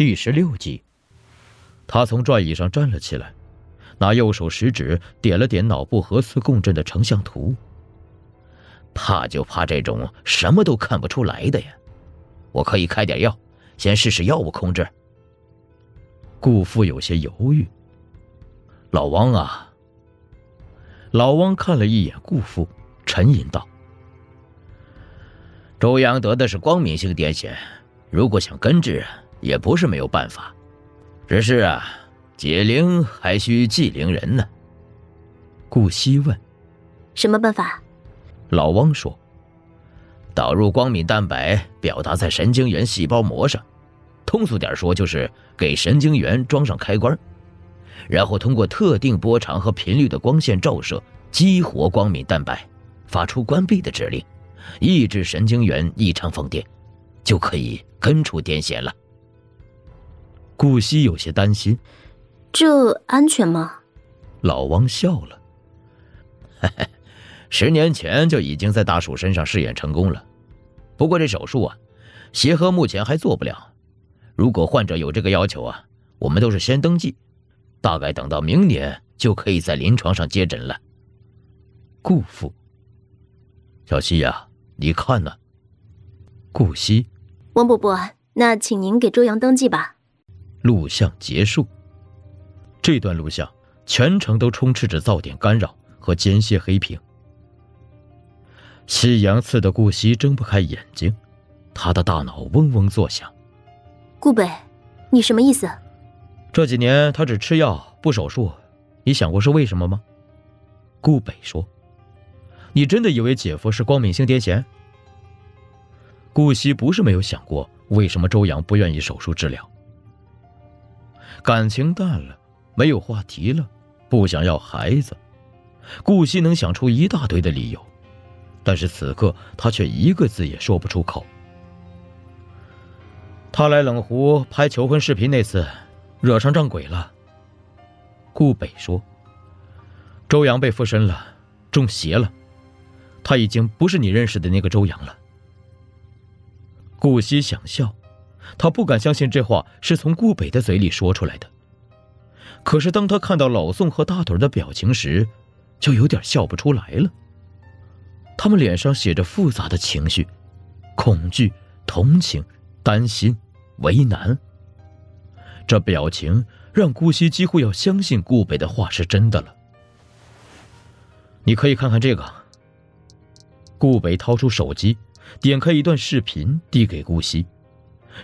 第十六集。他从转椅上站了起来，拿右手食指点了点脑部核磁共振的成像图。怕就怕这种什么都看不出来的呀！我可以开点药，先试试药物控制。顾父有些犹豫。老汪啊，老汪看了一眼顾父，沉吟道：“周阳得的是光明性癫痫，如果想根治，也不是没有办法。只是啊，解铃还需系铃人呢。”顾惜问：“什么办法？”老汪说：“导入光敏蛋白，表达在神经元细胞膜上。通俗点说，就是给神经元装上开关，然后通过特定波长和频率的光线照射，激活光敏蛋白，发出关闭的指令，抑制神经元异常放电，就可以根除癫痫了。”顾惜有些担心：“这安全吗？”老王笑了：“嘿嘿。”十年前就已经在大鼠身上试验成功了，不过这手术啊，协和目前还做不了。如果患者有这个要求啊，我们都是先登记，大概等到明年就可以在临床上接诊了。顾父，小西呀，你看呢？顾西，王伯伯，那请您给周阳登记吧。录像结束。这段录像全程都充斥着噪点干扰和间歇黑屏。夕阳刺的顾惜睁不开眼睛，他的大脑嗡嗡作响。顾北，你什么意思？这几年他只吃药不手术，你想过是为什么吗？顾北说：“你真的以为姐夫是光敏性癫痫？”顾惜不是没有想过为什么周阳不愿意手术治疗，感情淡了，没有话题了，不想要孩子，顾惜能想出一大堆的理由。但是此刻，他却一个字也说不出口。他来冷湖拍求婚视频那次，惹上撞鬼了。顾北说：“周阳被附身了，中邪了，他已经不是你认识的那个周阳了。”顾惜想笑，他不敢相信这话是从顾北的嘴里说出来的。可是当他看到老宋和大腿的表情时，就有点笑不出来了。他们脸上写着复杂的情绪，恐惧、同情、担心、为难。这表情让顾惜几乎要相信顾北的话是真的了。你可以看看这个。顾北掏出手机，点开一段视频，递给顾惜，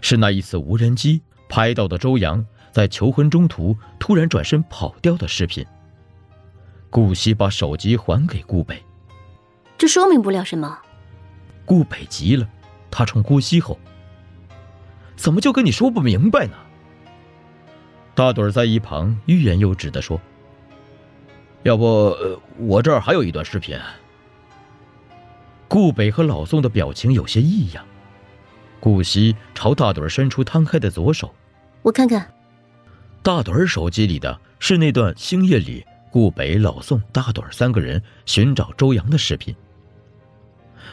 是那一次无人机拍到的周阳在求婚中途突然转身跑掉的视频。顾惜把手机还给顾北。这说明不了什么。顾北急了，他冲顾惜吼：“怎么就跟你说不明白呢？”大盹在一旁欲言又止的说：“要不我这儿还有一段视频。”顾北和老宋的表情有些异样。顾惜朝大盹伸出摊开的左手：“我看看。”大盹手机里的是那段星夜里顾北、老宋、大盹三个人寻找周阳的视频。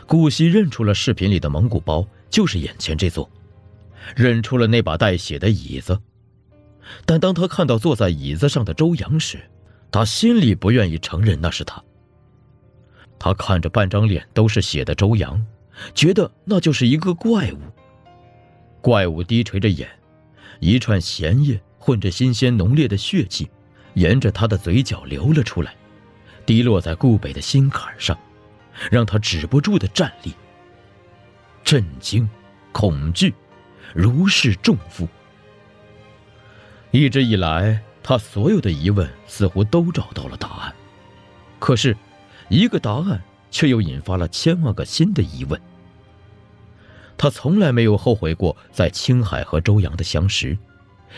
顾惜认出了视频里的蒙古包就是眼前这座，认出了那把带血的椅子，但当他看到坐在椅子上的周阳时，他心里不愿意承认那是他。他看着半张脸都是血的周阳，觉得那就是一个怪物。怪物低垂着眼，一串咸液混着新鲜浓烈的血气，沿着他的嘴角流了出来，滴落在顾北的心坎上。让他止不住的站立。震惊、恐惧，如释重负。一直以来，他所有的疑问似乎都找到了答案，可是，一个答案却又引发了千万个新的疑问。他从来没有后悔过在青海和周阳的相识，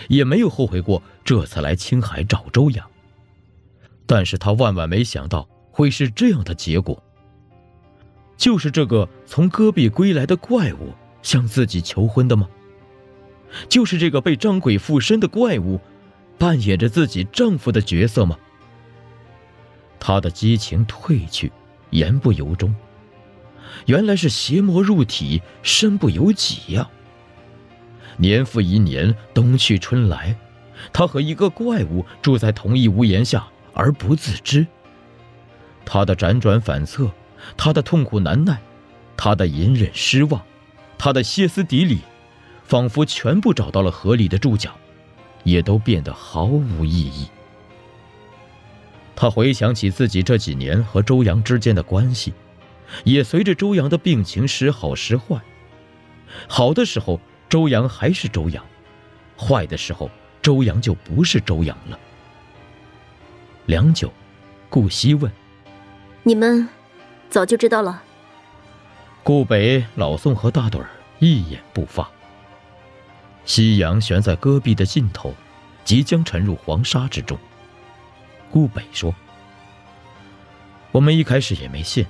也没有后悔过这次来青海找周阳。但是他万万没想到会是这样的结果。就是这个从戈壁归来的怪物向自己求婚的吗？就是这个被张鬼附身的怪物，扮演着自己丈夫的角色吗？他的激情褪去，言不由衷。原来是邪魔入体，身不由己呀！年复一年，冬去春来，他和一个怪物住在同一屋檐下而不自知。他的辗转反侧，他的痛苦难耐，他的隐忍失望，他的歇斯底里，仿佛全部找到了合理的注脚，也都变得毫无意义。他回想起自己这几年和周阳之间的关系，也随着周阳的病情时好时坏。好的时候，周阳还是周阳；坏的时候，周阳就不是周阳了。良久，顾惜问：“你们早就知道了？”顾北、老宋和大盹儿一言不发。夕阳悬在戈壁的尽头，即将沉入黄沙之中。顾北说：“我们一开始也没信，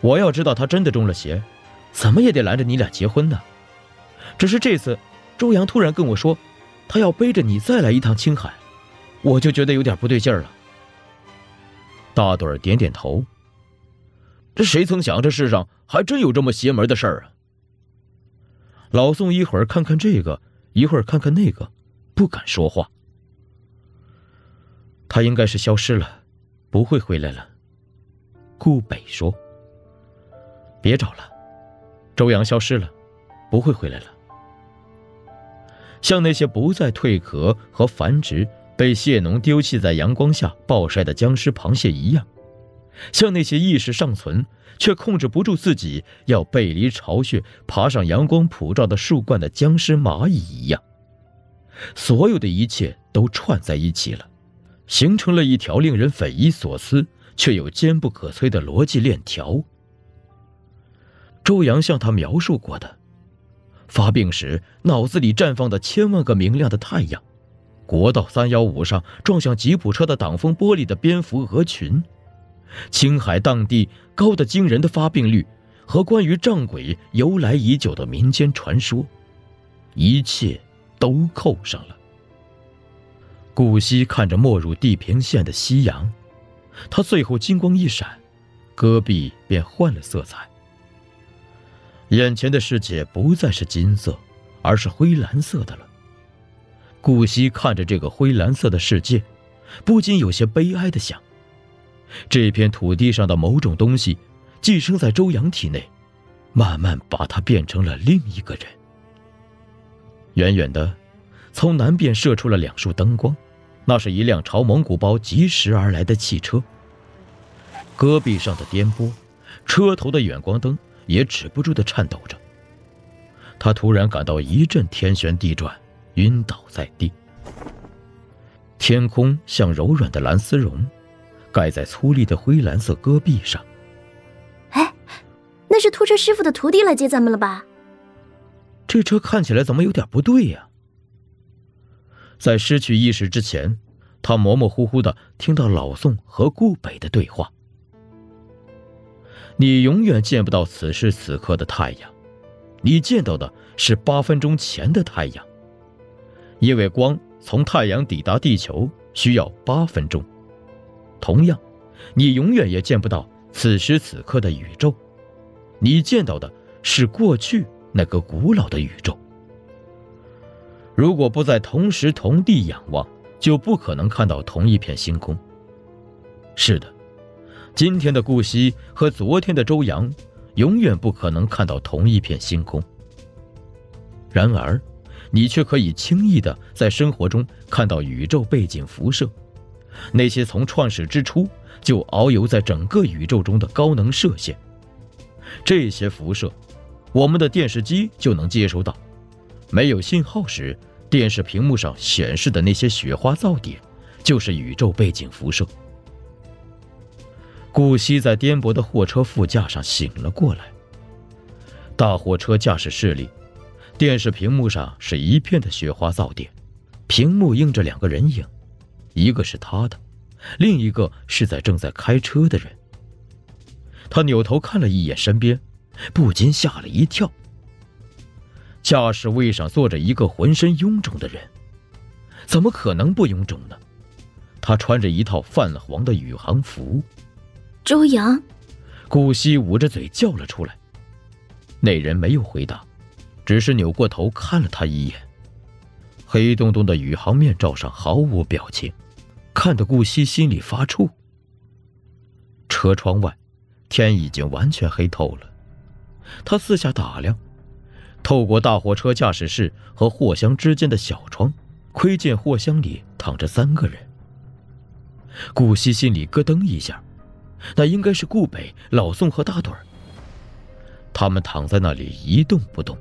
我要知道他真的中了邪，怎么也得拦着你俩结婚呢。只是这次，周阳突然跟我说，他要背着你再来一趟青海，我就觉得有点不对劲儿了。”大盹儿点点头：“这谁曾想，这世上还真有这么邪门的事儿啊！”老宋一会儿看看这个，一会儿看看那个，不敢说话。他应该是消失了，不会回来了。顾北说：“别找了，周阳消失了，不会回来了。像那些不再蜕壳和繁殖、被蟹农丢弃在阳光下暴晒的僵尸螃蟹一样，像那些意识尚存却控制不住自己要背离巢穴爬上阳光普照的树冠的僵尸蚂蚁一样，所有的一切都串在一起了。”形成了一条令人匪夷所思却又坚不可摧的逻辑链条。周阳向他描述过的，发病时脑子里绽放的千万个明亮的太阳，国道三幺五上撞向吉普车的挡风玻璃的蝙蝠蛾群，青海当地高的惊人的发病率，和关于撞鬼由来已久的民间传说，一切都扣上了。顾惜看着没入地平线的夕阳，他最后金光一闪，戈壁便换了色彩。眼前的世界不再是金色，而是灰蓝色的了。顾惜看着这个灰蓝色的世界，不禁有些悲哀的想：这片土地上的某种东西，寄生在周阳体内，慢慢把他变成了另一个人。远远的，从南边射出了两束灯光。那是一辆朝蒙古包疾驰而来的汽车。戈壁上的颠簸，车头的远光灯也止不住的颤抖着。他突然感到一阵天旋地转，晕倒在地。天空像柔软的蓝丝绒，盖在粗粝的灰蓝色戈壁上。哎，那是拖车师傅的徒弟来接咱们了吧？这车看起来怎么有点不对呀？在失去意识之前，他模模糊糊的听到老宋和顾北的对话：“你永远见不到此时此刻的太阳，你见到的是八分钟前的太阳。因为光从太阳抵达地球需要八分钟。同样，你永远也见不到此时此刻的宇宙，你见到的是过去那个古老的宇宙。”如果不在同时同地仰望，就不可能看到同一片星空。是的，今天的顾惜和昨天的周阳，永远不可能看到同一片星空。然而，你却可以轻易的在生活中看到宇宙背景辐射，那些从创始之初就遨游在整个宇宙中的高能射线。这些辐射，我们的电视机就能接收到。没有信号时，电视屏幕上显示的那些雪花噪点，就是宇宙背景辐射。顾惜在颠簸的货车副驾上醒了过来。大货车驾驶室里，电视屏幕上是一片的雪花噪点，屏幕映着两个人影，一个是他的，另一个是在正在开车的人。他扭头看了一眼身边，不禁吓了一跳。驾驶位上坐着一个浑身臃肿的人，怎么可能不臃肿呢？他穿着一套泛黄的宇航服。周阳，顾惜捂着嘴叫了出来。那人没有回答，只是扭过头看了他一眼。黑洞洞的宇航面罩上毫无表情，看得顾惜心里发怵。车窗外，天已经完全黑透了。他四下打量，透过大货车驾驶室和货箱之间的小窗，窥见货箱里躺着三个人。顾惜心里咯噔一下，那应该是顾北、老宋和大盹儿。他们躺在那里一动不动。